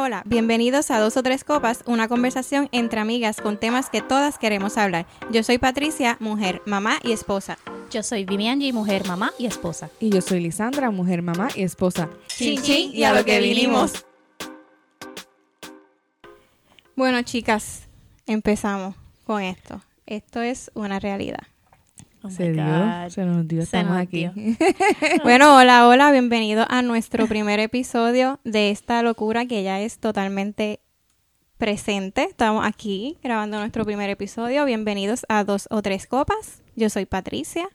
Hola, hola, bienvenidos a Dos o Tres Copas, una conversación entre amigas con temas que todas queremos hablar. Yo soy Patricia, mujer, mamá y esposa. Yo soy Vivianji, mujer, mamá y esposa. Y yo soy Lisandra, mujer, mamá y esposa. Chin, chin, y a lo que vinimos. Bueno, chicas, empezamos con esto. Esto es una realidad. Oh se dio, God. se nos dio, Se estamos nos aquí. dio. Bueno, hola, hola, bienvenidos a nuestro primer episodio de esta locura que ya es totalmente presente. Estamos aquí grabando nuestro primer episodio. Bienvenidos a Dos o Tres Copas. Yo soy Patricia.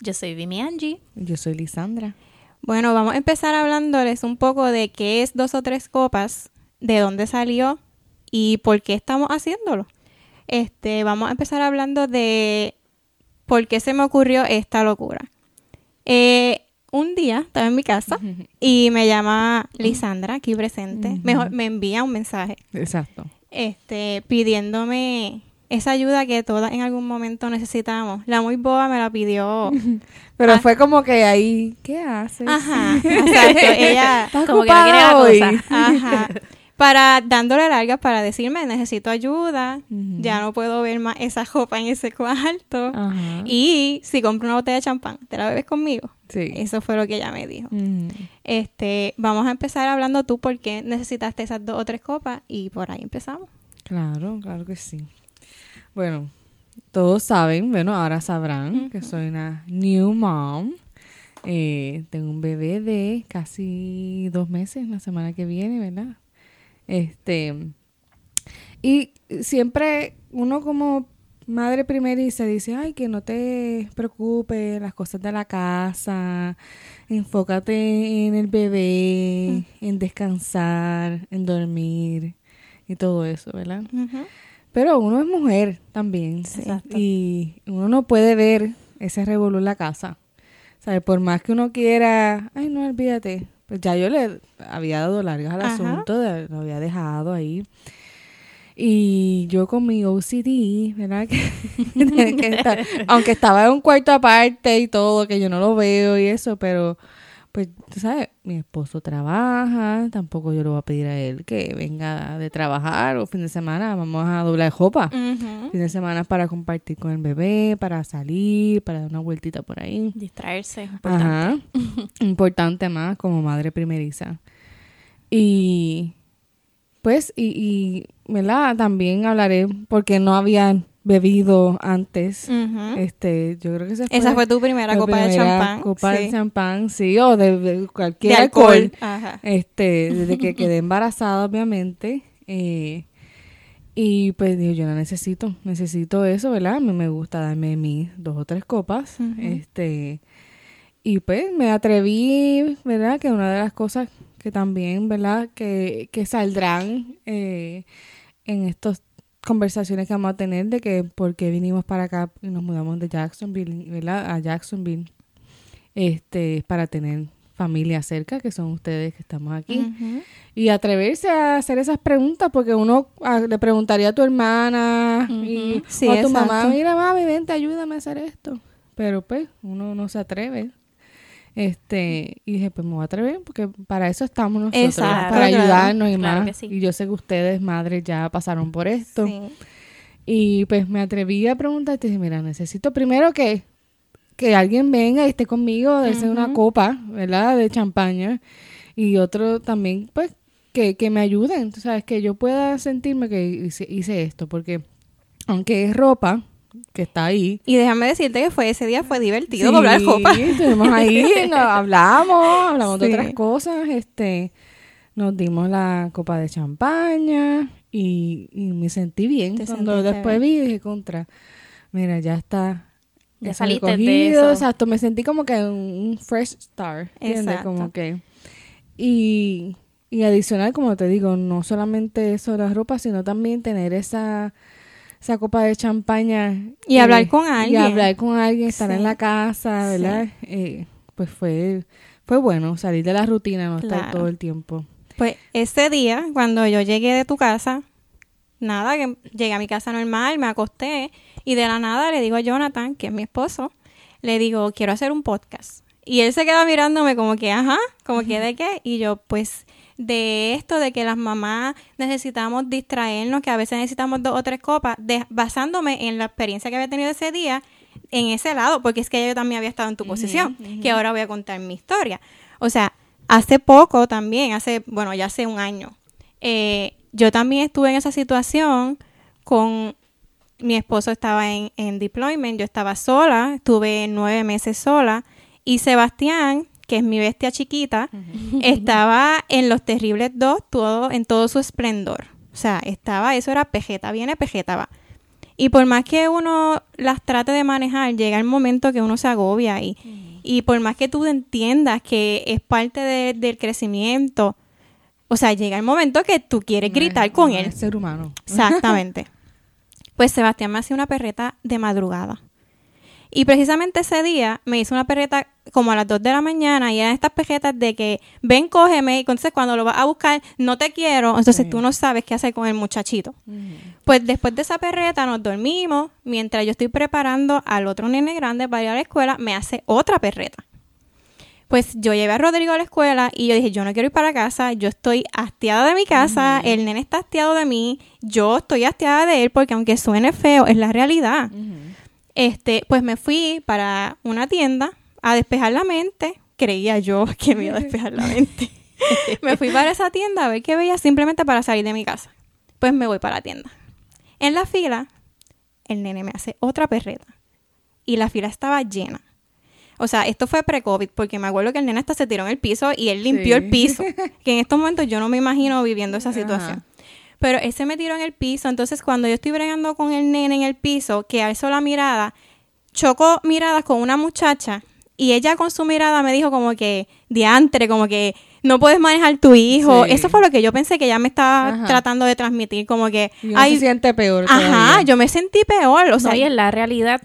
Yo soy Vivianji. Yo soy Lisandra. Bueno, vamos a empezar hablándoles un poco de qué es Dos o Tres Copas, de dónde salió y por qué estamos haciéndolo. Este, vamos a empezar hablando de por qué se me ocurrió esta locura. Eh, un día estaba en mi casa y me llama Lisandra, aquí presente. Mejor me envía un mensaje Exacto. este, pidiéndome esa ayuda que todas en algún momento necesitamos. La muy boba me la pidió. Pero Ah. fue como que ahí, ¿qué haces? Ajá, exacto. Ella, ¿Estás Como que no quiere la ocupada hoy? cosa. ajá, para dándole largas para decirme necesito ayuda, ya no puedo ver más esa ropa en ese cuarto. Y si compro una botella de champán, ¿te la bebes conmigo? Sí. Eso fue lo que ella me dijo. Este, vamos a empezar hablando tú por qué necesitaste esas dos o tres copas y por ahí empezamos. Claro, claro que sí. Bueno, todos saben, bueno, ahora sabrán que soy una new mom. Eh, tengo un bebé de casi dos meses la semana que viene, ¿verdad? Este, y siempre uno como madre primeriza dice, ay, que no te preocupes, las cosas de la casa, enfócate en el bebé, en descansar, en dormir y todo eso, ¿verdad? Pero uno es mujer también. Sí. Y uno no puede ver ese revolú en la casa. ¿Sabes? Por más que uno quiera, ay, no, olvídate. Pues ya yo le había dado largas al Ajá. asunto, de- lo había dejado ahí. Y yo con mi OCD, ¿verdad? Que, aunque estaba en un cuarto aparte y todo, que yo no lo veo y eso, pero pues, tú sabes, mi esposo trabaja, tampoco yo le voy a pedir a él que venga de trabajar o fin de semana, vamos a doblar jopa. Ujú. Fin de semana para compartir con el bebé, para salir, para dar una vueltita por ahí. Distraerse importante. Ajá. Importante más como madre primeriza. Y pues, y, y ¿verdad? También hablaré porque no habían bebido antes. Este, yo creo que esa fue, Esa fue tu primera copa de champán. Copa sí. de champán, sí, o de, de cualquier de alcohol. alcohol. Ajá. Este, desde que quedé embarazada, obviamente. eh, y pues digo, yo no necesito, necesito eso, ¿verdad? A mí me gusta darme mis dos o tres copas. Este, y pues me atreví, ¿verdad? Que una de las cosas que también, ¿verdad? Que, que saldrán eh, en estas conversaciones que vamos a tener de que por qué vinimos para acá y nos mudamos de Jacksonville, ¿verdad? A Jacksonville, este, para tener familia cerca, que son ustedes que estamos aquí. Y atreverse a hacer esas preguntas, porque uno le preguntaría a tu hermana y. Sí, o a tu mamá, mira mami, vente, ayúdame a hacer esto. Pero pues uno no se atreve. Este, y dije, pues me voy a atrever, porque para eso estamos nosotros, Exacto, para claro. ayudarnos y Claro más. que sí. Y yo sé que ustedes, madres, ya pasaron por esto. Sí. Y pues me atreví a preguntarte, dije, mira, necesito primero que, que alguien venga y esté conmigo, darse una Ujú. copa, ¿verdad? De champaña. Y otro también, pues, que, que me ayuden, tú sabes, que yo pueda sentirme que hice, hice esto, porque aunque es ropa que está ahí. Y déjame decirte que fue ese día fue divertido sí, doblar copa. estuvimos ahí, hablamos, hablamos de otras cosas, este, nos dimos la copa de champaña y, y me sentí bien. Te Cuando después vi, dije, contra, mira, ya está. Ya saliste de recogido, eso. Exacto, me sentí como que un fresh start. ¿entiendes? Como que. Y, y adicional, como te digo, no solamente eso de la ropa, sino también tener esa, esa copa de champaña. Y eh, hablar con Y alguien. hablar con alguien, estar Sí. en la casa, ¿verdad? Eh, pues fue, fue bueno salir de la rutina, no estar todo el tiempo. Pues ese día, cuando yo llegué de tu casa, nada, que llegué a mi casa normal, me acosté y de la nada le digo a Jonathan, que es mi esposo, le digo, quiero hacer un podcast. Y él se queda mirándome como que, ajá, como que de qué. Y yo, pues, de esto de que las mamás necesitamos distraernos, que a veces necesitamos dos o tres copas, de- basándome en la experiencia que había tenido ese día en ese lado, porque es que yo también había estado en tu posición, que ahora voy a contar mi historia. O sea, hace poco también, hace, bueno, ya hace un año, eh, yo también estuve en esa situación con mi esposo estaba en, en deployment, yo estaba sola, estuve nueve meses sola y Sebastián, que es mi bestia chiquita, estaba en los terribles dos, todo, en todo su esplendor. O sea, estaba, eso era pejeta, viene pejeta, va. Y por más que uno las trate de manejar, llega el momento que uno se agobia y, y por más que tú entiendas que es parte de- del crecimiento, o sea, llega el momento que tú quieres gritar con No él. es ser humano. Exactamente. Pues Sebastián me hacía una perreta de madrugada. Y precisamente ese día me hizo una perreta como a las 2 de la mañana y eran estas perretas de que ven, cógeme, y entonces cuando lo vas a buscar, no te quiero, entonces Sí. tú no sabes qué hacer con el muchachito. Pues después de esa perreta nos dormimos, mientras yo estoy preparando al otro nene grande para ir a la escuela, me hace otra perreta. Pues yo llevé a Rodrigo a la escuela y yo dije, yo no quiero ir para casa, yo estoy hastiada de mi casa, el nene está hastiado de mí, yo estoy hastiada de él porque aunque suene feo, es la realidad. Este, pues me fui para una tienda a despejar la mente, creía yo que me iba a despejar la mente. me fui para esa tienda a ver qué veía simplemente para salir de mi casa. Pues me voy para la tienda. En la fila, el nene me hace otra perreta. Y la fila estaba llena. O sea, esto fue pre-COVID, porque me acuerdo que el nene hasta se tiró en el piso y él limpió Sí. el piso. Que en estos momentos yo no me imagino viviendo esa situación. Ajá. Pero él se me tiró en el piso, entonces cuando yo estoy bregando con el nene en el piso, que alzó la mirada, chocó miradas con una muchacha y ella con su mirada me dijo como que, diantre, como que no puedes manejar tu hijo. Sí. Eso fue lo que yo pensé que ella me estaba Ajá. tratando de transmitir, como que, Y ay, se siente peor. ajá, todavía. yo me sentí peor, o sea, no, y en la realidad,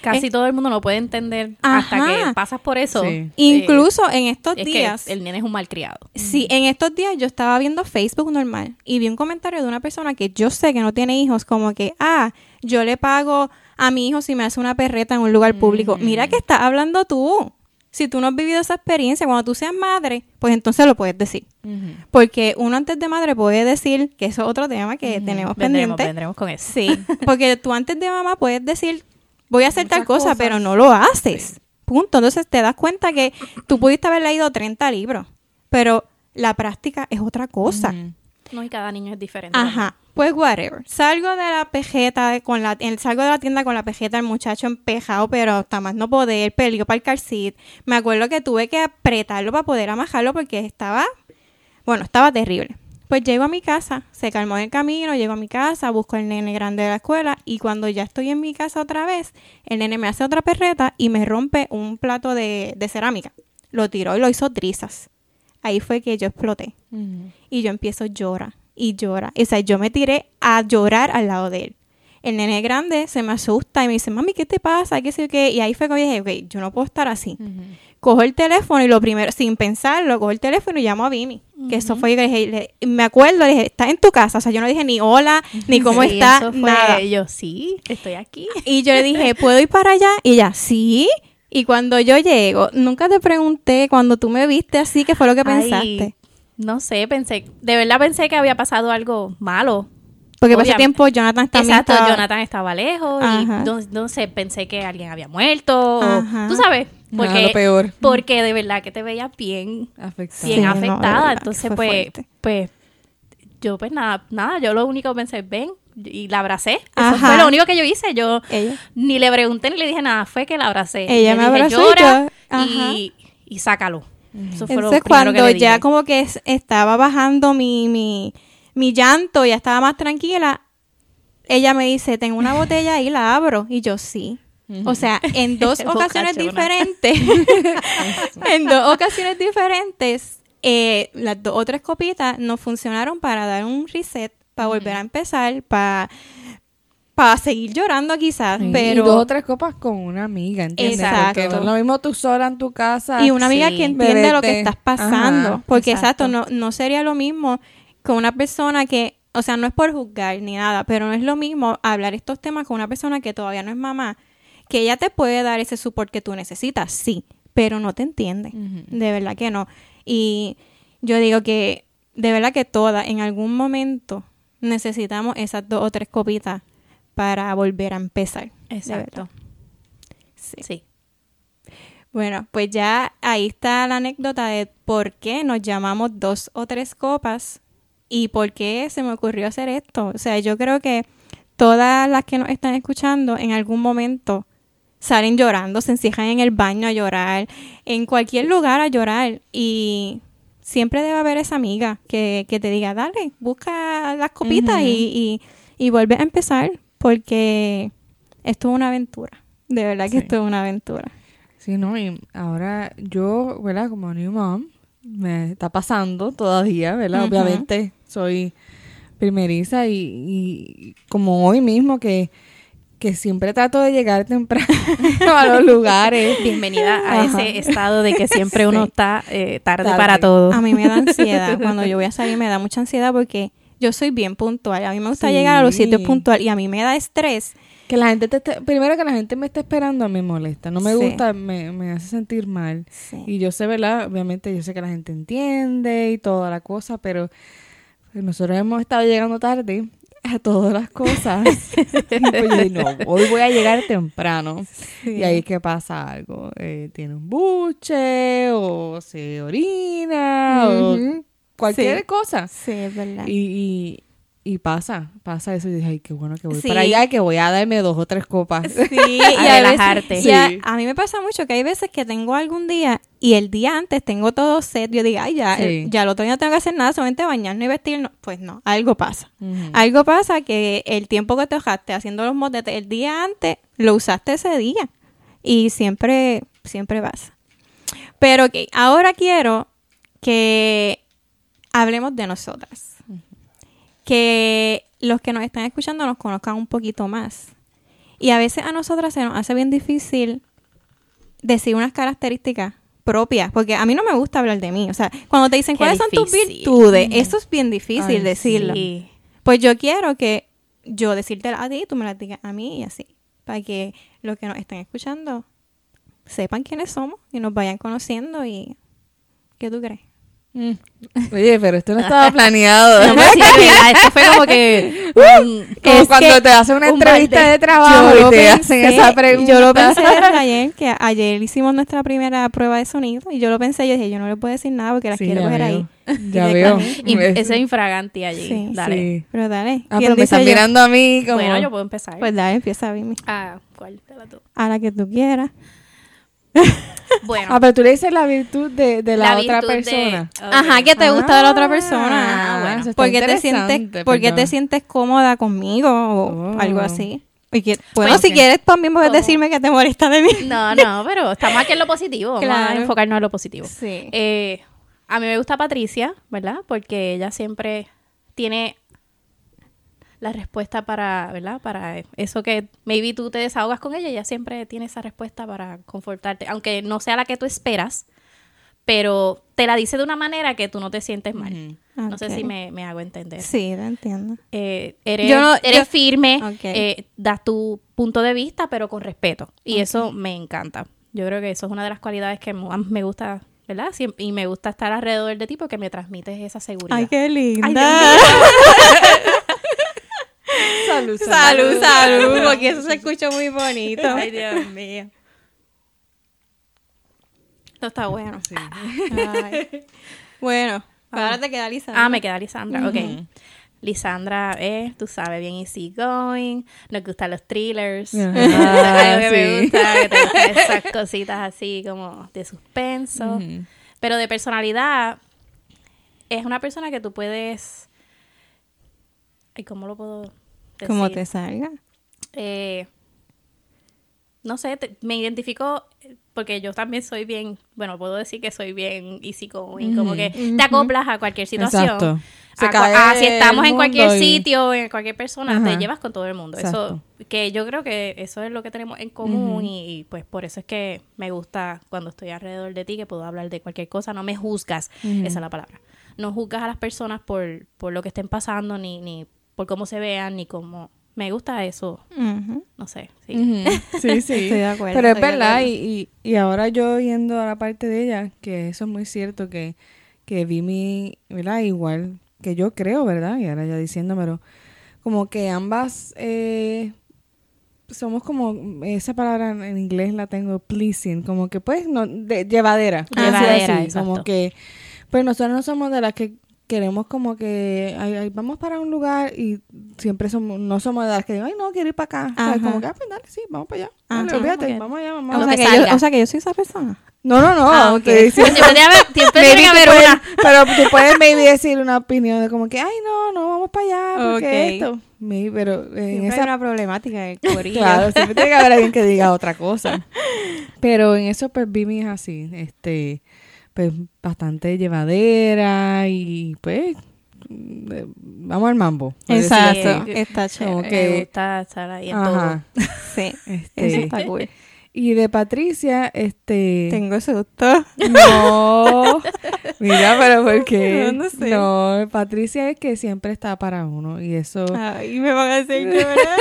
casi Es- todo el mundo no puede entender hasta Ajá. que pasas por eso. Sí. Eh, incluso en estos es días... que el nene es un malcriado. Sí, en estos días yo estaba viendo Facebook normal y vi un comentario de una persona que yo sé que no tiene hijos, como que, ah, yo le pago a mi hijo si me hace una perreta en un lugar público. Mira que estás hablando tú. Si tú no has vivido esa experiencia, cuando tú seas madre, pues entonces lo puedes decir. Porque uno antes de madre puede decir, que eso es otro tema que tenemos Vendremos, pendiente. vendremos con eso. Sí, porque tú antes de mamá puedes decir, voy a hacer tal cosa, cosas. pero no lo haces. Punto. Entonces te das cuenta que tú pudiste haber leído 30 libros, pero la práctica es otra cosa. No, y cada niño es diferente. Ajá. Pues whatever. Salgo de la pejeta con la en- salgo de la tienda con la pejeta el muchacho empejado, pero hasta más no poder, peligro para el seat. Me acuerdo que tuve que apretarlo para poder amajarlo porque estaba bueno, estaba terrible. Pues llego a mi casa, se calmó en el camino, llego a mi casa, busco al nene grande de la escuela y cuando ya estoy en mi casa otra vez, el nene me hace otra perreta y me rompe un plato de, de cerámica. Lo tiró y lo hizo trizas. Ahí fue que yo exploté. Y yo empiezo a llorar y llora. O sea, yo me tiré a llorar al lado de él. El nene grande se me asusta y me dice, mami, ¿qué te pasa? ¿Qué sé qué? Y ahí fue que dije, ok, yo no puedo estar así. Cojo el teléfono y lo primero, sin pensarlo, cojo el teléfono y llamo a Vimi. Que eso fue, que dije, le- me acuerdo, le dije, ¿estás en tu casa? O sea, yo no dije ni hola, ni cómo Sí, está, eso fue- nada. Yo, sí, estoy aquí. Y yo le dije, ¿puedo ir para allá? Y ella, sí. Y cuando yo llego, nunca te pregunté, cuando tú me viste así, ¿qué fue lo que Ay, pensaste? no sé, pensé, de verdad pensé que había pasado algo malo. Porque por ese tiempo Jonathan también Exacto, estaba- Jonathan estaba lejos Ajá. y no, no sé, pensé que alguien había muerto. o-. Tú sabes, porque, lo peor. porque de verdad que te veía bien, Afectado. bien Sí, afectada. Entonces, pues, pues, yo pues nada, nada, yo lo único que pensé, ven, y la abracé. Eso Ajá. fue lo único que yo hice. Yo Ella. ni le pregunté ni le dije nada, fue que la abracé. Ella Le me dije, abrazó y "Llora y, y sácalo. Eso fue lo Entonces que cuando le ya como que es- estaba bajando mi, mi, mi llanto, ya estaba más tranquila, ella me dice, tengo una botella ahí, la abro. Y yo, sí. O sea, en dos ocasiones diferentes, en dos ocasiones diferentes, eh, las dos o tres copitas nos funcionaron para dar un reset, para volver a empezar, para para seguir llorando quizás, Sí, pero... Y dos o tres copas con una amiga, ¿entiendes? Exacto. Porque no es lo mismo tú sola en tu casa. y una amiga Sí. que entiende lo que estás pasando. Ajá, porque exacto, exacto. no, no sería lo mismo con una persona que, o sea, no es por juzgar ni nada, pero no es lo mismo hablar estos temas con una persona que todavía no es mamá, que ella te puede dar ese support que tú necesitas, sí, pero no te entiende. De verdad que no. Y yo digo que de verdad que todas, en algún momento, necesitamos esas dos o tres copitas para volver a empezar. Exacto. Sí. Sí. Bueno, pues ya ahí está la anécdota de por qué nos llamamos dos o tres copas y por qué se me ocurrió hacer esto. O sea, yo creo que todas las que nos están escuchando en algún momento salen llorando, se encierran en el baño a llorar, en cualquier lugar a llorar y siempre debe haber esa amiga que, que te diga, dale, busca las copitas y, y, y vuelve a empezar porque esto es una aventura. De verdad que Sí. esto es una aventura. Sí, no, y ahora yo, ¿verdad? Como new mom, me está pasando todavía, ¿verdad? Obviamente soy primeriza y, y como hoy mismo que, que siempre trato de llegar temprano a los lugares. Bienvenida a Ajá. ese estado de que siempre uno Sí. está eh, tarde, Tarde. para todo. A mí me da ansiedad. Cuando yo voy a salir me da mucha ansiedad porque yo soy bien puntual. A mí me gusta Sí. llegar a los sitios puntual y a mí me da estrés. Que la gente te esté- primero que la gente me esté esperando me molesta, no me Sí. gusta, me, me hace sentir mal. Y yo sé, ¿verdad? Obviamente yo sé que la gente entiende y toda la cosa, pero nosotros hemos estado llegando tarde a todas las cosas. y pues yo no, hoy voy a llegar temprano. Y ahí es que pasa algo. Eh, tiene un buche o se orina o cualquier Sí. cosa. Sí, es verdad. Y, y, pasa, pasa eso. Y dije, ay, qué bueno que voy Sí. para allá, que voy a darme dos o tres copas. Sí, y A relajarte. veces- y a, Sí. a mí me pasa mucho que hay veces que tengo algún día y el día antes tengo todo set. Yo digo, ay, ya, Sí. el- ya el otro día no tengo que hacer nada, solamente bañarnos y vestirnos. Pues no, algo pasa. Algo pasa que el tiempo que te dejaste haciendo los motetes el día antes, lo usaste ese día. Y siempre, siempre pasa. Pero ok, ahora quiero que hablemos de nosotras. Que los que nos están escuchando nos conozcan un poquito más. Y a veces a nosotras se nos hace bien difícil decir unas características propias, porque a mí no me gusta hablar de mí. O sea, cuando te dicen Qué cuáles son tus virtudes, eso es bien difícil Ay, decirlo. Sí. Pues yo quiero que yo decirte a ti, tú me las digas a mí y así. Para que los que nos estén escuchando sepan quiénes somos y nos vayan conociendo y... ¿Qué tú crees? Mm. Oye, pero esto no estaba planeado. No, pues sí, verdad, esto fue como que... un- Como Es cuando que te hacen una un entrevista de trabajo Yo y lo te hacen pensé- esa pregunta. Yo lo pensé desde ayer, que ayer hicimos nuestra primera prueba de sonido y yo lo pensé, yo dije, yo no le puedo decir nada porque las Sí, quiero coger veo. ahí. Ya veo. y ese infraganti allí. Sí. Dale. Sí. Pero dale. Ah, ¿quién pero me dice están yo? mirando a mí como... Bueno, yo puedo empezar. Pues dale, empieza, Vimi. Ah, ¿cuál de las dos? A la que tú quieras. Bueno. Ah, pero tú le dices la virtud de, de la, la otra de- persona. Ajá, que te gusta de la otra Ah, persona. bueno, eso está porque te sientes, porque te sientes cómoda conmigo o Oh. algo así. Y que- bueno, si quieres también puedes ¿Cómo? decirme que te molesta de mí. No, no, pero estamos aquí en lo positivo. Vamos a enfocarnos en lo positivo. Sí. Eh, a mí me gusta Patricia, ¿verdad? Porque ella siempre tiene la respuesta para, ¿verdad? Para eso que maybe tú te desahogas con ella, ella siempre tiene esa respuesta para confortarte, aunque no sea la que tú esperas, pero te la dice de una manera que tú no te sientes mal. No sé si me, me hago entender. Sí, te entiendo. Eh, eres Yo no- eres yo- firme, Ok. eh, das tu punto de vista, pero con respeto. Y eso me encanta. Yo creo que eso es una de las cualidades que más me gusta, ¿verdad? Y me gusta estar alrededor de ti porque me transmites esa seguridad. Ay, qué linda. Ay, Dios Salud, salud, salud, porque eso se escuchó muy bonito. Ay, Dios mío. Esto está bueno. Sí. Ay. Bueno, ahora te queda Lisa. Ah, me queda Lisandra, ok. Lisandra es, tú sabes, bien easy going, nos gustan los thrillers. Que me gusta, que te gustan esas cositas así como de suspenso. Pero de personalidad, es una persona que tú puedes. Ay, ¿cómo lo puedo decir? Como te salga. Eh, no sé, te- me identifico eh, porque yo también soy bien, bueno, puedo decir que soy bien easy going, como Ujú. que te acoplas a cualquier situación. Exacto. Se A cua- cae a si estamos en cualquier y- sitio, en cualquier persona, te llevas con todo el mundo. Exacto. Eso, que yo creo que eso es lo que tenemos en común y, y, pues por eso es que me gusta cuando estoy alrededor de ti, que puedo hablar de cualquier cosa, no me juzgas, esa es la palabra. No juzgas a las personas por, por lo que estén pasando, ni, ni por cómo se vean, ni cómo... Me gusta eso, no sé. Sí. Sí, sí. Estoy de acuerdo, Pero es verdad, y, y, y ahora yo yendo a la parte de ella, que eso es muy cierto, que, que Vimi, ¿verdad? Igual que yo creo, ¿verdad? Y ahora ya diciéndomelo, como que ambas eh, somos como, esa palabra en inglés la tengo, pleasing, como que pues, no, de, llevadera. Llevadera, así, exacto. Como que, pues nosotros no somos de las que queremos como que ay, ay, vamos para un lugar y siempre somos no somos de las que digo, ay no quiero ir para acá O sea, Ajá. como que ah, pues dale sí vamos para allá Ah, Dale, sí, olvídate, vamos allá vamos O allá. sea, que que yo, o sea que yo soy esa persona. no no no Ah, ok. te diciendo- Maybe haber puedes- una. pero tú puedes maybe decir una opinión de como que ay no no vamos para allá porque Ok. esto Maybe, pero en Siempre esa hay una problemática del corillo. Claro, siempre tiene que haber alguien que diga otra cosa. Pero en eso, pues, Vimi es así, este, pues, bastante llevadera y, pues, eh, vamos al mambo. Exacto. Está chévere. que- Me gusta estar ahí en Ajá. Sí. Este, Eso está cool. y de Patricia, este... Tengo susto. No, mira, pero ¿por qué? No, no sé. No, Patricia es que siempre está para uno y eso... Ay, me van a hacer llorar.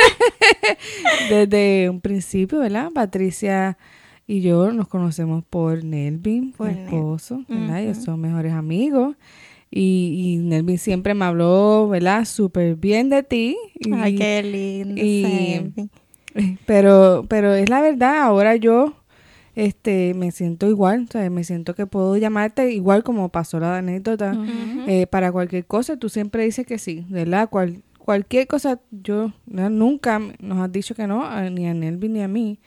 desde un principio, ¿verdad? Patricia y yo nos conocemos por Nelvin, Por mi Nel. esposo, ¿verdad? Ellos son mejores amigos. Y, y Nelvin siempre me habló, ¿verdad? Súper bien de ti. Y- Ay, qué lindo. y-. Pero, pero es la verdad, ahora yo este me siento igual, o sea, me siento que puedo llamarte igual como pasó la anécdota. Eh, para cualquier cosa, tú siempre dices que sí, ¿verdad? Cual, cualquier cosa, yo ¿verdad? nunca nos has dicho que no, a- ni a Nelvin ni a mí.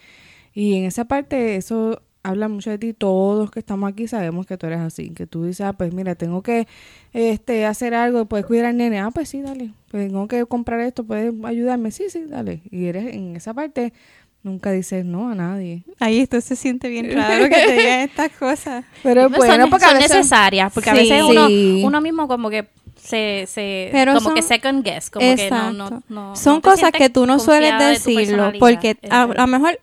Y en esa parte, eso habla mucho de ti. Todos que estamos aquí sabemos que tú eres así, que tú dices, ah, pues mira, tengo que este hacer algo, puedes cuidar al nene. Ah, pues sí, dale. Pues tengo que comprar esto, puedes ayudarme. Sí, sí, dale. Y eres en esa parte, nunca dices no a nadie. Ay, esto se siente bien raro que te digan estas cosas. Pero Pues bueno, son, porque son a veces... necesarias, porque a veces uno, Sí. uno mismo como que se, se Pero como son- que second guess, como que no, no, Exacto. no- Son cosas que tú no sueles de decirlo porque a, lo mejor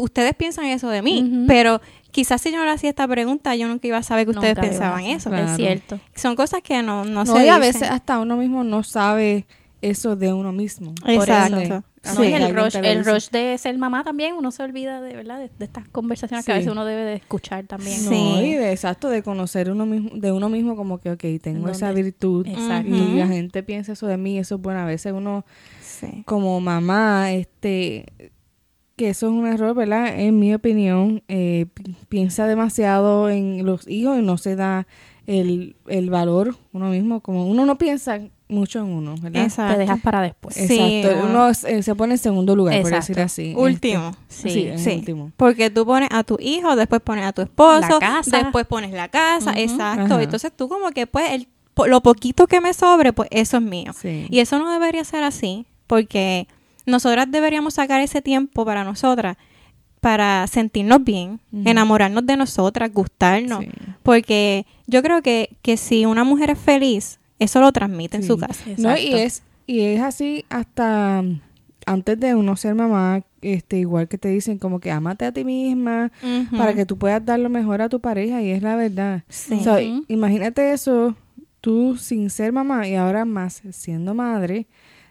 ustedes piensan eso de mí, pero quizás si yo no le hacía esta pregunta yo nunca iba a saber que ustedes Nunca pensaban eso. Claro. Es cierto. Son cosas que no, no, No, se y a veces hasta uno mismo no sabe eso de uno mismo. Exacto. eso. No, Sí. y el rush, el de ser mamá también, uno se olvida de, ¿verdad? de, de estas conversaciones que a veces uno debe de escuchar también. No, Sí. y de exacto, de conocer uno mismo, de uno mismo como que, ok, tengo ¿En esa virtud. Exacto. Y la gente piensa eso de mí, eso es bueno. A veces uno, Sí. como mamá, este, que eso es un error, ¿verdad? En mi opinión, eh, pi- piensa demasiado en los hijos y no se da el, el valor uno mismo. Como uno no piensa mucho en uno, ¿verdad? Exacto. Te dejas para después. Sí, Exacto. uno- Uno eh, se pone en segundo lugar, por decir así. Último. Este, Sí, sí, sí. último. Porque tú pones a tu hijo, después pones a tu esposo, La casa. después pones la casa, exacto. Ajá. Entonces tú como que pues el, lo poquito que me sobre, pues eso es mío. Sí. Y eso no debería ser así, porque nosotras deberíamos sacar ese tiempo para nosotras, para sentirnos bien, enamorarnos de nosotras, gustarnos. Sí. Porque yo creo que, que si una mujer es feliz, eso lo transmite en su casa. No, y es, y es así hasta antes de uno ser mamá, este, igual que te dicen como que amate a ti misma para que tú puedas dar lo mejor a tu pareja y es la verdad. Sí. O sea, imagínate eso, tú sin ser mamá y ahora más siendo madre,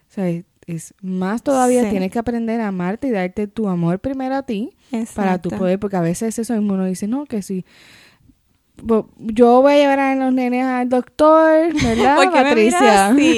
o sea, es, más todavía Sí. tienes que aprender a amarte y darte tu amor primero a ti para tu poder, porque a veces eso mismo uno dice, no, que si yo voy a llevar a los nenes al doctor, ¿verdad, ¿Por qué me Patricia? así?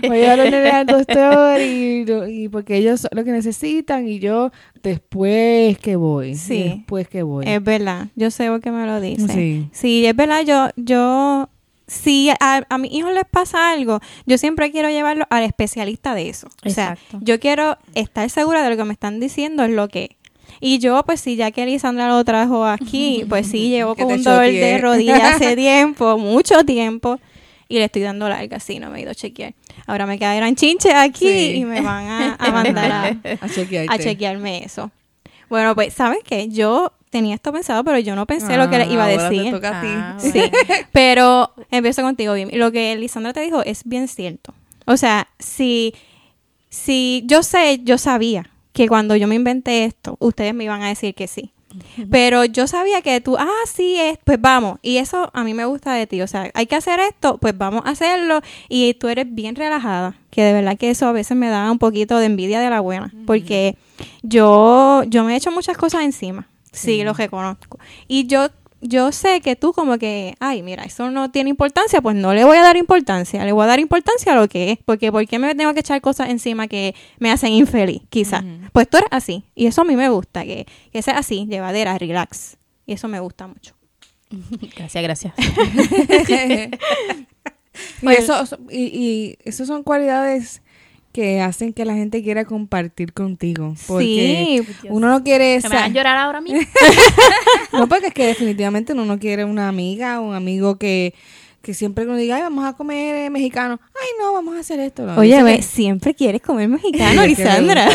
Voy a llevar a los nenes al doctor y, y porque ellos son lo que necesitan y yo después que voy. Sí. Después que voy. Es verdad, yo sé por qué me lo dicen. Sí. Sí, es verdad, yo, yo, si a, a mis hijos les pasa algo, yo siempre quiero llevarlo al especialista de eso. O sea, Exacto. yo quiero estar segura de lo que me están diciendo es lo que es. Y yo, pues sí, ya que Lisandra lo trajo aquí, pues sí, llevo con un dolor de rodilla hace tiempo, mucho tiempo, y le estoy dando larga, sí, no me he ido a chequear. Ahora me quedarán chinches aquí Sí. y me van a, a mandar a, a chequearme eso. Bueno, pues, ¿sabes qué? Yo tenía esto pensado, pero yo no pensé lo que le Ah, iba a te decir. toca a ti. Ah, Sí, pero empiezo contigo, Bim. Lo que Lisandra te dijo es bien cierto. O sea, si, si yo sé, yo sabía que cuando yo me inventé esto, ustedes me iban a decir que sí. Pero yo sabía que tú, ah, sí, es, pues vamos. Y eso a mí me gusta de ti. O sea, hay que hacer esto, pues vamos a hacerlo. Y tú eres bien relajada. Que de verdad que eso a veces me da un poquito de envidia de la buena. Porque yo, yo me he hecho muchas cosas encima. Sí, lo reconozco. Y yo yo sé que tú como que, ay, mira, eso no tiene importancia, pues no le voy a dar importancia, le voy a dar importancia a lo que es, porque ¿por qué me tengo que echar cosas encima que me hacen infeliz, quizás? Pues tú eres así, y eso a mí me gusta, que, que sea así, llevadera, relax, y eso me gusta mucho. Gracias, gracias. y, eso, y, y eso son cualidades que hacen que la gente quiera compartir contigo. Porque Sí, uno no quiere ¿Se me van a llorar ahora mismo? No, porque es que definitivamente uno no quiere una amiga o un amigo que, que siempre uno diga, ay, vamos a comer eh, mexicano. Ay, no, vamos a hacer esto. No, Oye, ve, que- siempre quieres comer mexicano, que Lisandra.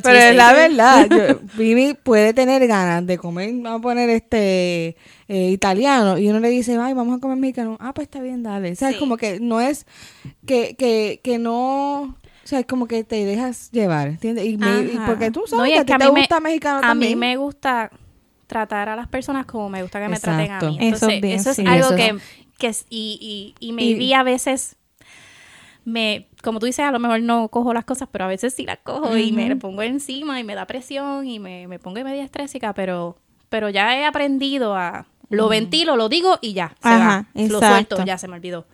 pero, es la verdad, yo, Vivi puede tener ganas de comer, vamos a poner este eh, italiano, y uno le dice, ay, vamos a comer mexicano. Ah, pues está bien, dale. O sea, es como que no es que, que, que no, o sea, es como que te dejas llevar, ¿entiendes? Y, me- y porque tú No, sabes y que es a ti que a te me- gusta mexicano A también. mí me gusta tratar a las personas como me gusta que me traten a mí. Eso es Entonces, bien, eso es sí. algo Eso. que, que es, y, y, y Y- maybe a veces me, como tú dices, a lo mejor no cojo las cosas, pero a veces sí las cojo y me pongo encima y me da presión y me, me pongo media estrésica, pero, pero ya he aprendido a, lo ventilo, lo digo y ya, se Ajá, va. Lo suelto, ya se me olvidó.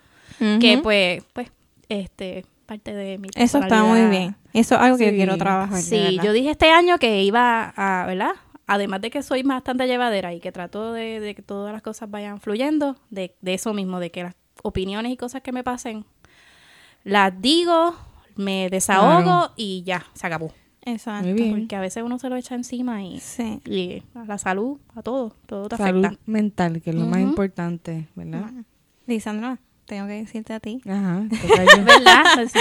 Que pues, pues, este, parte de mi Eso está muy bien. Eso es algo que yo quiero trabajar. Sí, yo dije este año que iba a, ¿verdad? Además de que soy bastante llevadera y que trato de, de que todas las cosas vayan fluyendo, de, de eso mismo, de que las opiniones y cosas que me pasen, las digo, me desahogo Claro. y ya, se acabó. Exacto. Muy bien. Porque a veces uno se lo echa encima y, Sí. y a la salud, a todo, todo te Salud afecta. mental, que es lo más importante, ¿verdad? Lisandra, tengo que decirte a ti. Ajá. ¿Verdad? Esto,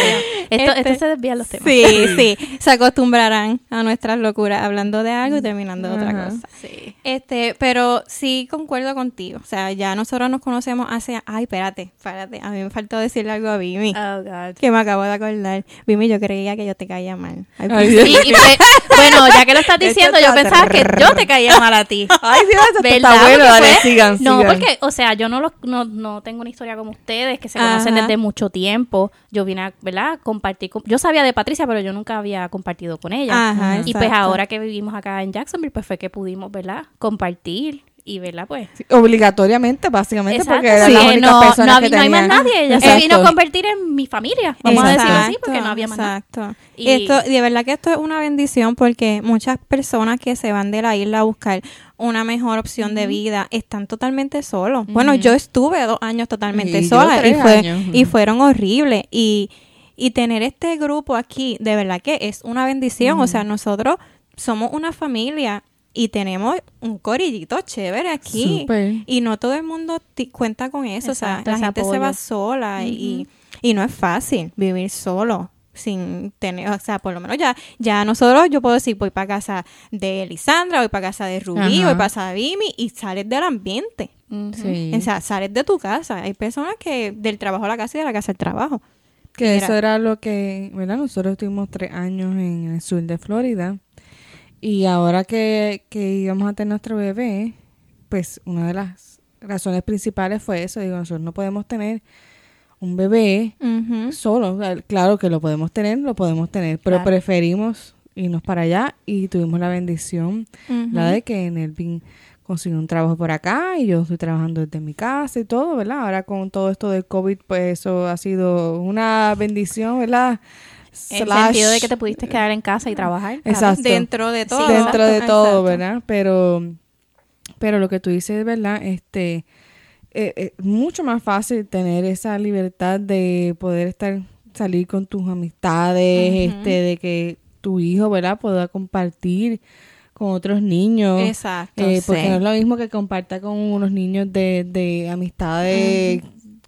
Este- esto se desvía los temas. Sí, sí. Se acostumbrarán a nuestras locuras hablando de algo y terminando de otra cosa. Sí. Este, pero sí concuerdo contigo. O sea, ya nosotros nos conocemos hace. Ay, espérate, espérate. A mí me faltó decirle algo a Vimi. Oh, God. Que me acabo de acordar. Vimi, yo creía que yo te caía mal. Al Ay, principio. Y- y bueno, ya que lo estás Esto diciendo, yo pensaba que yo te caía mal a ti. Ay, sí, esto ¿Verdad? está bueno, dale, sigan, No, sigan. porque, o sea, yo no, lo, no, no tengo una historia como ustedes, que se conocen Ajá. desde mucho tiempo. Yo vine a, ¿verdad? Compartir con... Yo sabía de Patricia, pero yo nunca había compartido con ella. Ajá, y pues ahora que vivimos acá en Jacksonville, pues fue que pudimos, ¿verdad? Compartir y, ¿verdad? Pues... Obligatoriamente, básicamente, Exacto, porque sí, las que únicas no, personas no, que no hay más nadie. Ella se Exacto. vino a convertir en mi familia, vamos a decirlo así, porque no había más. Exacto. Y- esto, de verdad que esto es una bendición porque muchas personas que se van de la isla a buscar una mejor opción de vida están totalmente solos. Bueno, yo estuve dos años totalmente Y sola y, fue, años. y fueron horribles. Y, y tener este grupo aquí, de verdad que es una bendición. O sea, nosotros somos una familia y tenemos un corillito chévere aquí. Y no todo el mundo cuenta con eso. Exacto, o sea, la gente se va sola y, y no es fácil vivir solo sin tener, o sea, por lo menos ya, ya nosotros, yo puedo decir, voy para casa de Lisandra, voy para casa de Rubí, Ajá. voy para casa de Vimi y sales del ambiente. Sí. O sea, sales de tu casa. Hay personas que del trabajo a la casa y de la casa al trabajo. Que eso era lo que, ¿verdad? Nosotros estuvimos tres años en el sur de Florida. Y ahora que, que íbamos a tener nuestro bebé, pues una de las razones principales fue eso. Digo, nosotros no podemos tener un bebé solo. Claro que lo podemos tener, lo podemos tener, pero Claro. preferimos irnos para allá y tuvimos la bendición, la de que Nelvin consiguió un trabajo por acá y yo estoy trabajando desde mi casa y todo, ¿verdad? Ahora con todo esto del COVID, pues eso ha sido una bendición, ¿verdad? En el sentido de que te pudiste quedar en casa y trabajar. claro. Exacto. Dentro de todo. dentro de Exacto. todo, ¿verdad? Pero, pero lo que tú dices, ¿verdad? Este, eh, eh, mucho más fácil tener esa libertad de poder estar, salir con tus amistades, este, de que tu hijo, ¿verdad? Pueda compartir con otros niños. Exacto. Eh, porque sí. no es lo mismo que comparta con unos niños de, de amistades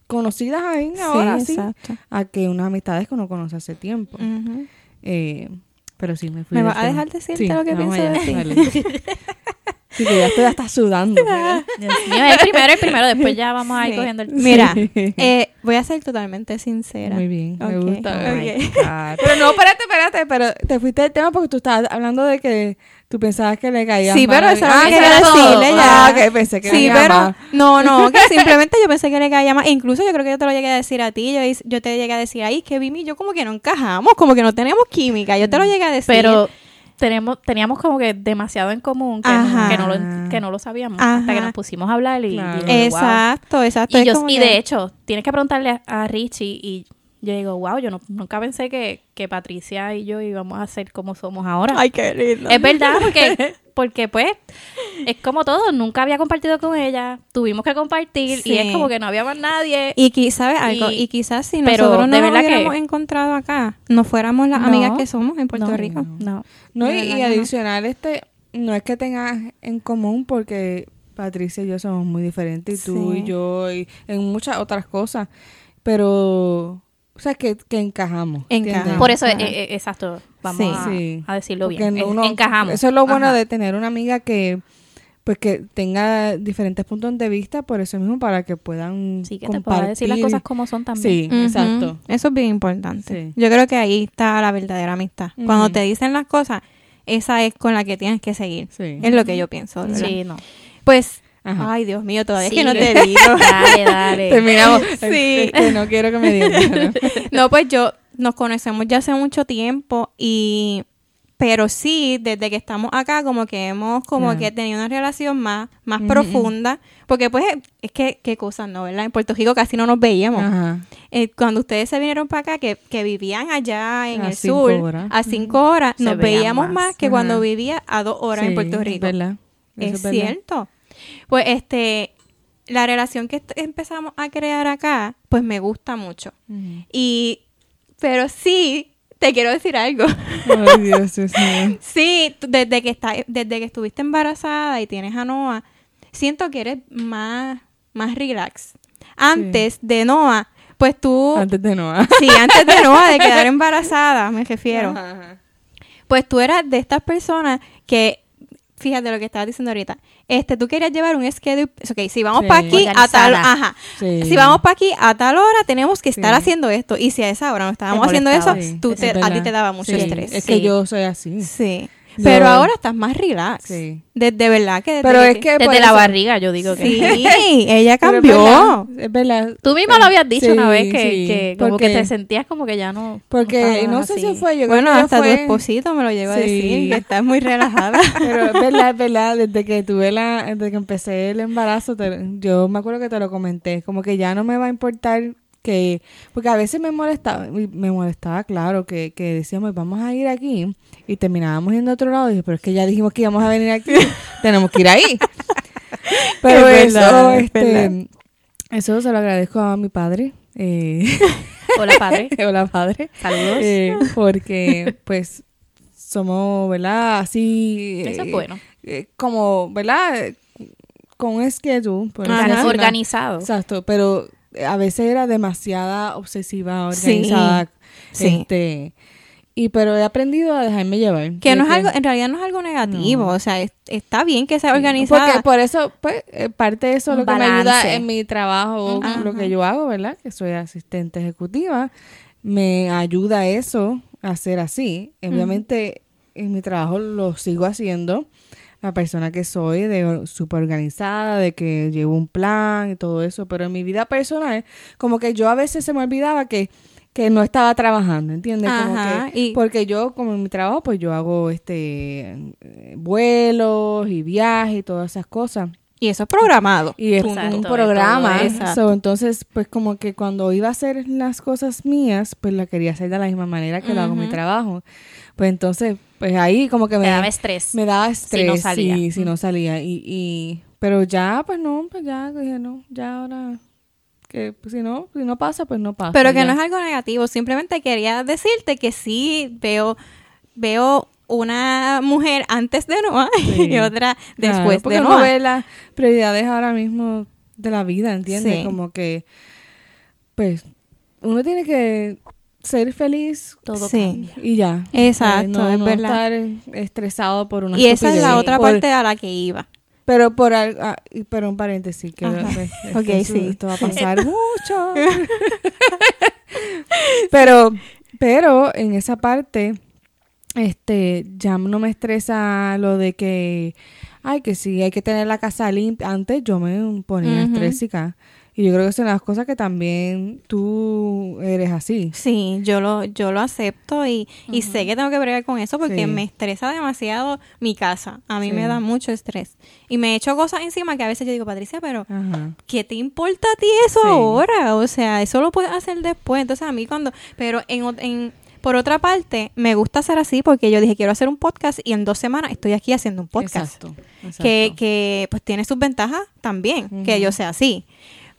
conocidas ahí ahora, sí, exacto. a que unas amistades que uno conoce hace tiempo. Eh, pero sí, me fui ¿Me vas a dejar decirte Sí, lo que pienso de ti? dale. Sí, que ya estoy hasta sudando. ¿verdad? Dios mío, el primero, el primero, después ya vamos a ir Sí. cogiendo el... Mira, Sí. eh, voy a ser totalmente sincera. Muy bien, me gusta. ok. Oh. Pero no, espérate, espérate, pero te fuiste del tema porque tú estabas hablando de que tú pensabas que le caía Sí, mal pero eso es Ah, que quería todo. decirle ya. Ah, ok, pensé que Sí, le pero mal. no, no, que simplemente yo pensé que le caía más. Incluso yo creo que yo te lo llegué a decir a ti. Yo, te llegué a decir, ay, que Vimi y yo como que no encajamos, como que no tenemos química. Yo te lo llegué a decir. Pero tenemos, teníamos como que demasiado en común que, no, Ajá. que, no, lo, que no lo sabíamos hasta que nos pusimos a hablar y, Claro. y yo digo, wow. Exacto, exacto. Y, Es yo, de hecho, tienes que preguntarle a, a Richie y yo digo, wow, yo no- nunca pensé que, que Patricia y yo íbamos a ser como somos ahora. Ay, qué lindo. Es verdad, porque, porque pues es como todo, nunca había compartido con ella, tuvimos que compartir Sí. y es como que no había más nadie. Y quizás, ¿sabes algo? Y- Y, quizás si pero nosotros no de nos que- encontrado acá, no fuéramos las No. amigas que somos en Puerto No, Rico. No. No, y, adicional, este, no es que tengas en común porque Patricia y yo somos muy diferentes, y tú Sí. y yo, y en muchas otras cosas, pero, o sea, que, que encajamos. Encajamos. Por eso, eh, eh, exacto, vamos Sí. a, decirlo Porque bien. uno- encajamos. Eso es lo bueno Ajá. de tener una amiga que pues que tenga diferentes puntos de vista por eso mismo para que puedan Sí, que te pueda decir las cosas como son también. Sí, exacto. Eso es bien importante. Sí. Yo creo que ahí está la verdadera amistad. Cuando te dicen las cosas, esa es con la que tienes que seguir. Sí. Es lo que yo pienso. ¿verdad? Sí, no. Pues, Ajá. ay, Dios mío, todavía Sí. es que no te digo. Dale, dale. Terminamos. Sí. Es que no quiero que me digan. No, pues yo nos conocemos ya hace mucho tiempo y pero sí, desde que estamos acá como que hemos como Ajá. que tenido una relación más más profunda, porque pues es que qué cosas, ¿no? ¿Verdad? En Puerto Rico casi no nos veíamos. Ajá. Eh, cuando ustedes se vinieron para acá, que, que vivían allá en A el sur, horas. a cinco horas, Se nos veíamos más. más, que Ajá. cuando vivía a dos horas en Puerto es Rico. verdad. Eso Es, verdad. cierto. Pues este, la relación que empezamos a crear acá, pues me gusta mucho. Y, pero sí, te quiero decir algo. Ay, Dios, Dios mío. sí, desde que está, desde que estuviste embarazada y tienes a Noah, siento que eres más, más relax. Antes de Noah, pues tú, Antes de Noah. sí, antes de Noah, de quedar embarazada, me refiero. Ajá, ajá. Pues tú eras de estas personas que, fíjate lo que estabas diciendo ahorita, este, tú querías llevar un schedule, ok, si vamos Sí. para aquí a tal, ajá, Sí. si vamos para aquí a tal hora tenemos que estar Sí. haciendo esto y si a esa hora no estábamos haciendo eso, tú te- a ti te daba mucho Sí, estrés. Es que yo soy así. Sí. Yo- Pero ahora estás más relax. Sí. De, de verdad que desde Pero es que- Desde la eso- barriga, yo digo que. Sí, ella Pero es cambió. verdad, Es verdad. Tú misma lo habías dicho Sí, una vez que, sí, que como porque- que te sentías como que ya no. Porque no sé si fue yo. Bueno, hasta fue, tu esposito me lo llegó a decir, que estás muy relajada. Pero es verdad, es verdad, desde que tuve la, desde que empecé el embarazo, te- yo me acuerdo que te lo comenté, como que ya no me va a importar que, porque a veces me molestaba, y me molestaba, claro, que, que decíamos, vamos a ir aquí, y terminábamos yendo a otro lado, y dije, pero es que ya dijimos que íbamos a venir aquí, tenemos que ir ahí. Pero Es eso, es este, eso se lo agradezco a mi padre, eh, Hola, padre. hola padre, Saludos. eh, porque pues somos, ¿verdad? Así... Eso es eh, bueno. eh, como, ¿verdad? Con un schedule. por una- Organizado. Exacto, pero a veces era demasiada obsesiva, Sí, organizada. sí. Este, y pero he aprendido a dejarme llevar. Que no es algo, en realidad no es algo negativo, No. o sea, es- está bien que sea organizada. Porque por eso, pues, eh, parte de eso es lo que me ayuda en mi trabajo, Ajá. lo que yo hago, ¿verdad? Que soy asistente ejecutiva. Me ayuda eso a ser así. Obviamente, en mi trabajo lo sigo haciendo. La persona que soy, de súper organizada, de que llevo un plan y todo eso. Pero en mi vida personal, como que yo a veces se me olvidaba que que no estaba trabajando, ¿entiendes? Como Ajá, que- y- porque yo, como en mi trabajo, pues yo hago este vuelos y viajes y todas esas cosas. Y eso es programado. Y es un- Exacto, un programa. So, entonces, pues como que cuando iba a hacer las cosas mías, pues la quería hacer de la misma manera que lo hago en mi trabajo. Pues entonces, pues ahí como que me, Me daba estrés. me daba estrés no salía. sí, si no salía. Y, y, pero ya, pues no, pues ya dije, no, ya ahora, que pues, si no, si no pasa, pues no pasa. Pero que ya. no es algo negativo, simplemente quería decirte que sí veo, veo una mujer antes de Noah Sí. y otra Claro, después porque de uno Noah. ve las prioridades ahora mismo de la vida, ¿entiendes? Sí. Como que, pues, uno tiene que ser feliz Todo Sí. y ya. Exacto, no, es no verdad. estar estresado por una Y esa es la otra Por- parte a la que iba. Pero por ah, pero un paréntesis que pues, esto, Ok, esto- sí. esto va a pasar mucho. pero pero en esa parte este ya no me estresa lo de que ay que sí hay que tener la casa limpia antes yo me ponía Ujú. estrésica Y yo creo que son las cosas que también tú eres así. Sí, yo lo, yo lo acepto y, y sé que tengo que bregar con eso porque Sí. me estresa demasiado mi casa. A mí Sí. me da mucho estrés. Y me echo cosas encima que a veces yo digo, Patricia, pero Ajá. ¿qué te importa a ti eso Sí. ahora? O sea, eso lo puedes hacer después. Entonces a mí cuando... Pero en, en por otra parte, me gusta hacer así porque yo dije, quiero hacer un podcast y en dos semanas estoy aquí haciendo un podcast. Exacto. exacto. que, que pues tiene sus ventajas también, que yo sea así.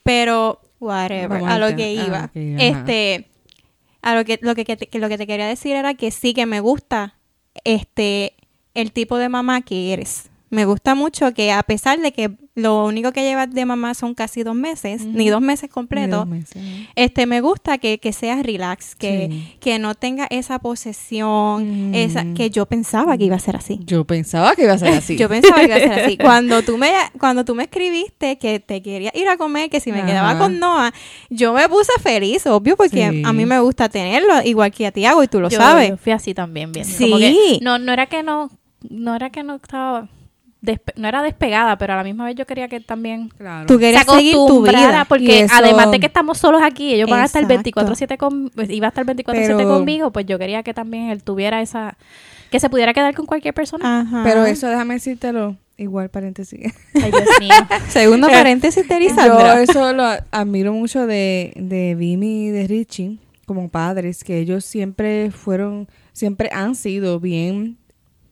Pero, whatever, a lo que Ah, iba. ajá. este, a lo que, lo que, que te- que lo que te quería decir era que sí que me gusta este el tipo de mamá que eres. Me gusta mucho que a pesar de que lo único que llevas de mamá son casi dos meses, ni dos meses Ni completos, dos meses, ¿no? este me gusta que, que seas relax, que, Sí. que no tenga esa posesión, esa Mm. que yo pensaba que iba a ser así. Yo pensaba que iba a ser así. Yo pensaba que iba a ser así. Cuando tú me, cuando tú me escribiste que te querías ir a comer, que si me Ajá. quedaba con Noah, yo me puse feliz, obvio, porque Sí. a mí me gusta tenerlo, igual que a ti hago y tú lo yo, sabes. yo fui así también viendo. Sí. Como que no, no era que no, no era que no estaba, no era despegada, pero a la misma vez yo quería que también Claro. Tú se querías seguir tu acostumbrara, vida. Porque eso- además de que estamos solos aquí, ellos van a estar Exacto. 24/7 con, pues, iba a estar 24/7 Pero- conmigo, pues yo quería que también él tuviera esa, que se pudiera quedar con cualquier persona. Ajá. Pero eso déjame decírtelo, igual paréntesis. Ay, Dios mío. Segundo paréntesis de Yo eso lo admiro mucho de, de Vimi y de Richie como padres, que ellos siempre fueron, siempre han sido bien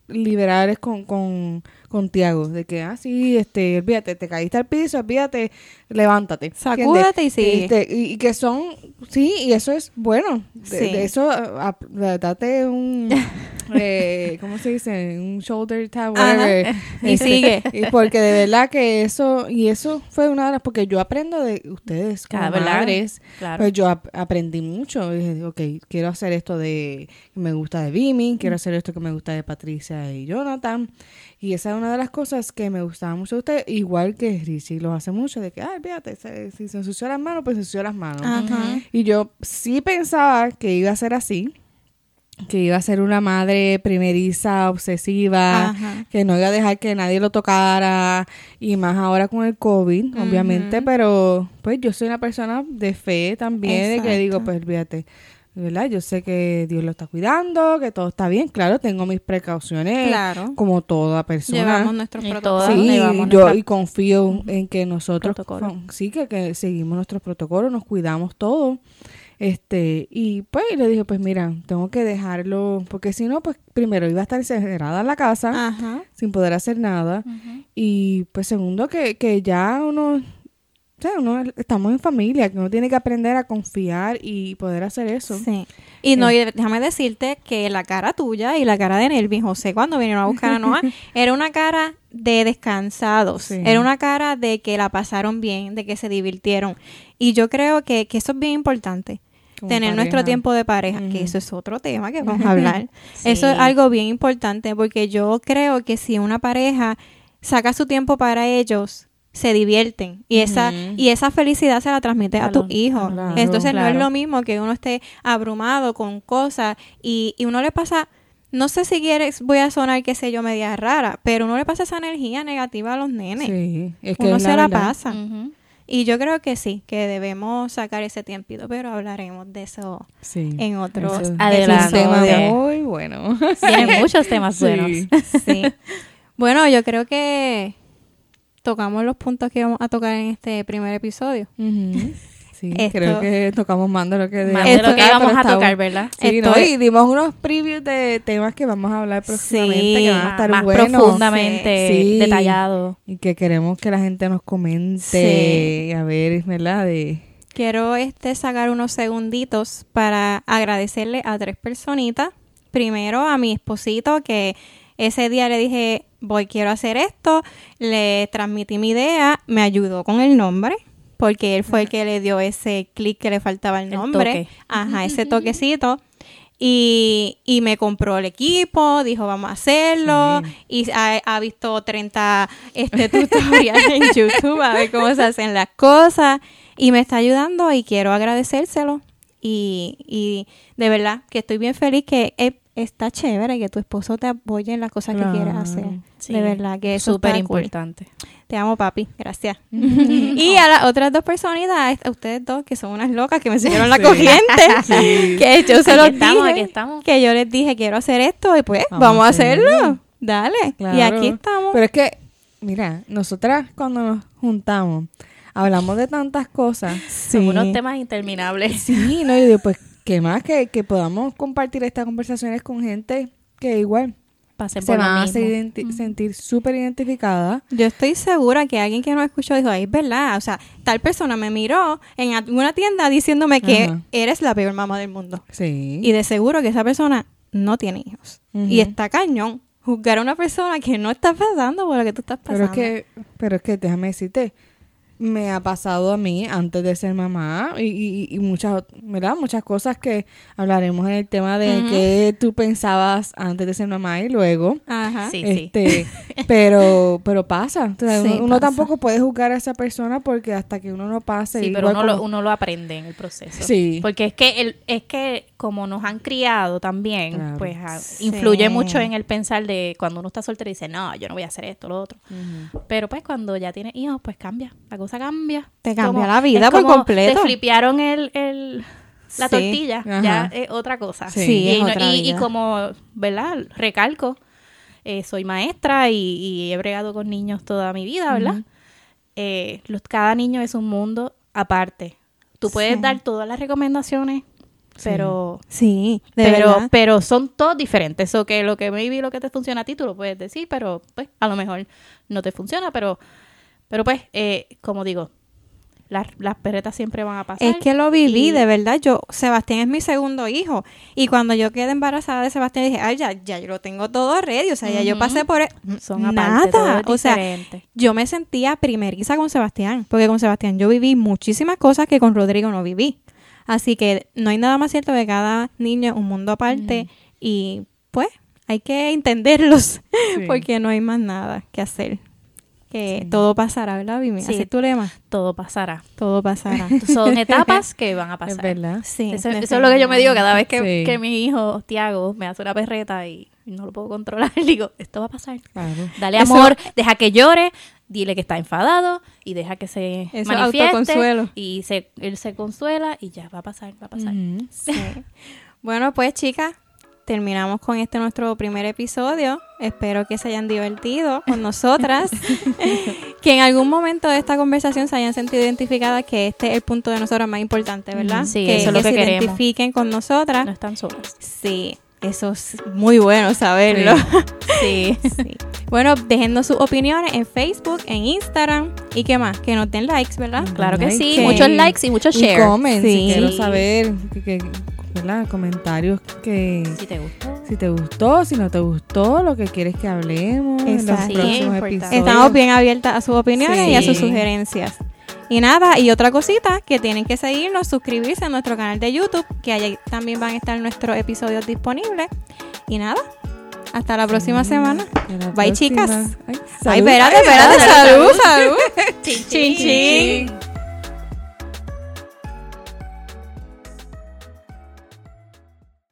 liberales con, con, con Tiago, de que, ah, sí, este, olvídate, te caíste al piso, olvídate, levántate. Sacúdate y sigue. Este, y, y que son, sí, y eso es bueno. De, Sí. de eso, a- a- date un, eh, ¿cómo se dice? Un shoulder tap, Ajá. whatever. Y Este, sigue. y porque de verdad que eso, y eso fue una de las, porque yo aprendo de ustedes como verdad. madres, Claro. pues yo ap- aprendí mucho. Dije, ok, quiero hacer esto de que me gusta de Vimi, quiero hacer esto que me gusta de Patricia y Jonathan. Y esa es una de las cosas que me gustaba mucho de ustedes, igual que Richie lo hace mucho, de que, ay, fíjate, se- si se ensució las manos, pues se ensució las manos. Ajá. Y yo sí pensaba que iba a ser así, que iba a ser una madre primeriza, obsesiva, Ajá. que no iba a dejar que nadie lo tocara, y más ahora con el COVID, obviamente, pero pues yo soy una persona de fe también, de que digo, pues fíjate, ¿verdad? Yo sé que Dios lo está cuidando, que todo está bien, claro, tengo mis precauciones, Claro. como toda persona. Llevamos nuestros protocolos. Sí, llevamos yo nuestra- y confío en que nosotros sí que, que seguimos nuestros protocolos, nos cuidamos todo. Este, y pues le dije, pues mira, tengo que dejarlo, porque si no, pues primero iba a estar encerrada en la casa Ajá. sin poder hacer nada. Y pues segundo, que, que ya uno, sea, uno estamos en familia, que uno tiene que aprender a confiar y poder hacer eso. Sí. Y no, y déjame decirte que la cara tuya y la cara de Nelvin José cuando vinieron a buscar a Noah era una cara de descansados. Sí. Era una cara de que la pasaron bien, de que se divirtieron. Y yo creo que, que eso es bien importante. Como tener nuestro tiempo de pareja, que eso es otro tema que vamos a hablar. Sí. Eso es algo bien importante porque yo creo que si una pareja saca su tiempo para ellos, se divierten y esa y esa felicidad se la transmite a, A tus hijos. Claro. Entonces no es lo mismo que uno esté abrumado con cosas y, y uno le pasa no sé si quieres, voy a sonar, qué sé yo, media rara, pero uno le pasa esa energía negativa a los nenes. Sí, es que uno es se la verdad. pasa. Y yo creo que sí, que debemos sacar ese tiempito, pero hablaremos de eso Sí. en otro Eso es- Adelante. Es un tema bueno. Tiene muchos temas Sí. buenos. Sí. bueno, yo creo que tocamos los puntos que vamos a tocar en este primer episodio. Sí, Esto- creo que tocamos más de lo que Más debíamos de lo que íbamos a tocar, ¿verdad? Sí, ¿no? Estoy- y dimos unos previews de temas que vamos a hablar próximamente, Sí, que van a estar más buenos. profundamente Sí. detallado. Y que queremos que la gente nos comente, Sí. a ver, ¿verdad? De... Quiero este sacar unos segunditos para agradecerle a tres personitas. Primero a mi esposito que ese día le dije, voy, quiero hacer esto. Le transmití mi idea, me ayudó con el nombre, porque él fue el que le dio ese clic que le faltaba el El nombre. toque. Ajá, ese toquecito. Y, y me compró el equipo, dijo vamos a hacerlo. Y ha, ha visto 30 este, tutoriales en YouTube a ver cómo se hacen las cosas. Y me está ayudando y quiero agradecérselo. Y, y de verdad que estoy bien feliz que he, está chévere que tu esposo te apoye en las cosas que quieres Claro. hacer. Sí, de verdad que eso súper cool. importante. Te amo, papi. Gracias. y a las otras dos personitas, a ustedes dos, que son unas locas que me siguieron la Sí. corriente, Sí. que yo se Aquí los estamos, dije, aquí estamos. que yo les dije, quiero hacer esto, y pues, Vamos vamos, a hacerlo. Dale. Y aquí estamos. Pero es que, mira, nosotras cuando nos juntamos, hablamos de tantas cosas. Son unos temas interminables. Sí, no, y después, ¿qué más? Que, que podamos compartir estas conversaciones con gente que igual Pasen se van a mismo. se identi- sentir súper identificadas. Yo estoy segura que alguien que nos escuchó dijo, ay, es verdad, o sea, tal persona me miró en alguna tienda diciéndome que Ajá. eres la peor mamá del mundo. Sí. Y de seguro que esa persona no tiene hijos. Y está cañón juzgar a una persona que no está pasando por lo que tú estás Pero pasando. es que, pero es que déjame decirte, me ha pasado a mí antes de ser mamá y, y, y muchas, ¿verdad? Muchas cosas que hablaremos en el tema de Ujú. qué tú pensabas antes de ser mamá y luego. Ajá. Sí, sí. Este, pero, pero pasa. Sí, uno, uno pasa. tampoco puede juzgar a esa persona porque hasta que uno no pase. Sí, pero uno lo, uno lo aprende en el proceso. Sí. Porque es que el, es que como nos han criado también, Claro. pues Sí. influye mucho en el pensar de cuando uno está soltero y dice, no, yo no voy a hacer esto, lo otro. Pero pues cuando ya tienes hijos, pues cambia. La cosa cambia. Te cambia como- la vida por completo. Te flipearon el, el- la Sí. tortilla. Ajá. Ya es otra cosa. Sí. Es y, no- otra y- y vida. como, ¿verdad? Recalco, eh, soy maestra y, he bregado con niños toda mi vida, ¿verdad? Eh, los, cada niño es un mundo aparte. Tú puedes Sí. dar todas las recomendaciones, pero Sí, de pero, verdad. pero son todos diferentes. Eso que lo que maybe lo que te funciona a ti, tú lo puedes decir, pero pues a lo mejor no te funciona, pero, pero pues, eh, como digo, las, las perretas siempre van a pasar. Es que lo viví, Y- de verdad. Yo, Sebastián es mi segundo hijo. Y cuando yo quedé embarazada de Sebastián, dije, ay, ya, ya yo lo tengo todo ready. O sea, ya yo pasé por e-". son nada. O sea, yo me sentía primeriza con Sebastián. Porque con Sebastián yo viví muchísimas cosas que con Rodrigo no viví. Así que no hay nada más cierto que cada niño es un mundo aparte. Y pues, hay que entenderlos. Sí. Porque no hay más nada que hacer. Que Sí. todo pasará, ¿verdad, Vimi? Sí. Así es tu lema. todo pasará. Todo pasará. Son etapas que van a Es pasar. verdad. Sí, Eso, eso es lo que yo me digo cada vez que, que mi hijo, Tiago, me hace una perreta y no lo puedo controlar. Digo, esto va a pasar. Claro. Dale Eso- amor, deja que llore, dile que está enfadado y deja que se Eso es manifieste. autoconsuelo. Y se, él se consuela y ya va a pasar, va a pasar. Sí. Bueno, pues chicas, terminamos con este nuestro primer episodio. Espero que se hayan divertido con nosotras. que en algún momento de esta conversación se hayan sentido identificadas que este es el punto de nosotras más importante, ¿verdad? Sí, que, eso es lo que se queremos. identifiquen con nosotras. No están solas. Sí, eso es muy bueno saberlo. Sí. Sí. Bueno, déjennos sus opiniones en Facebook, en Instagram y qué más, que nos den likes, ¿verdad? Claro que sí. Muchos likes y muchos shares. comen, si Sí. quiero saber, que, ¿verdad? Comentarios que... Si te gustó. Si te gustó, si no te gustó, lo que quieres que hablemos en los próximos episodios. Estamos bien abiertas a sus opiniones y a sus sugerencias. Y nada, y otra cosita, que tienen que seguirnos, suscribirse a nuestro canal de YouTube, que allí también van a estar nuestros episodios disponibles. Y nada, hasta la próxima semana. La Bye, próxima. chicas. Ay, salud. espérate, espérate, salud, salud. Chin, Chin, chin. Chin.